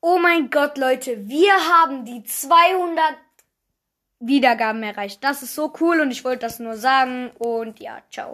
Oh mein Gott, Leute, wir haben die 200 Wiedergaben erreicht. Das ist so cool und ich wollte das nur sagen und ja, ciao.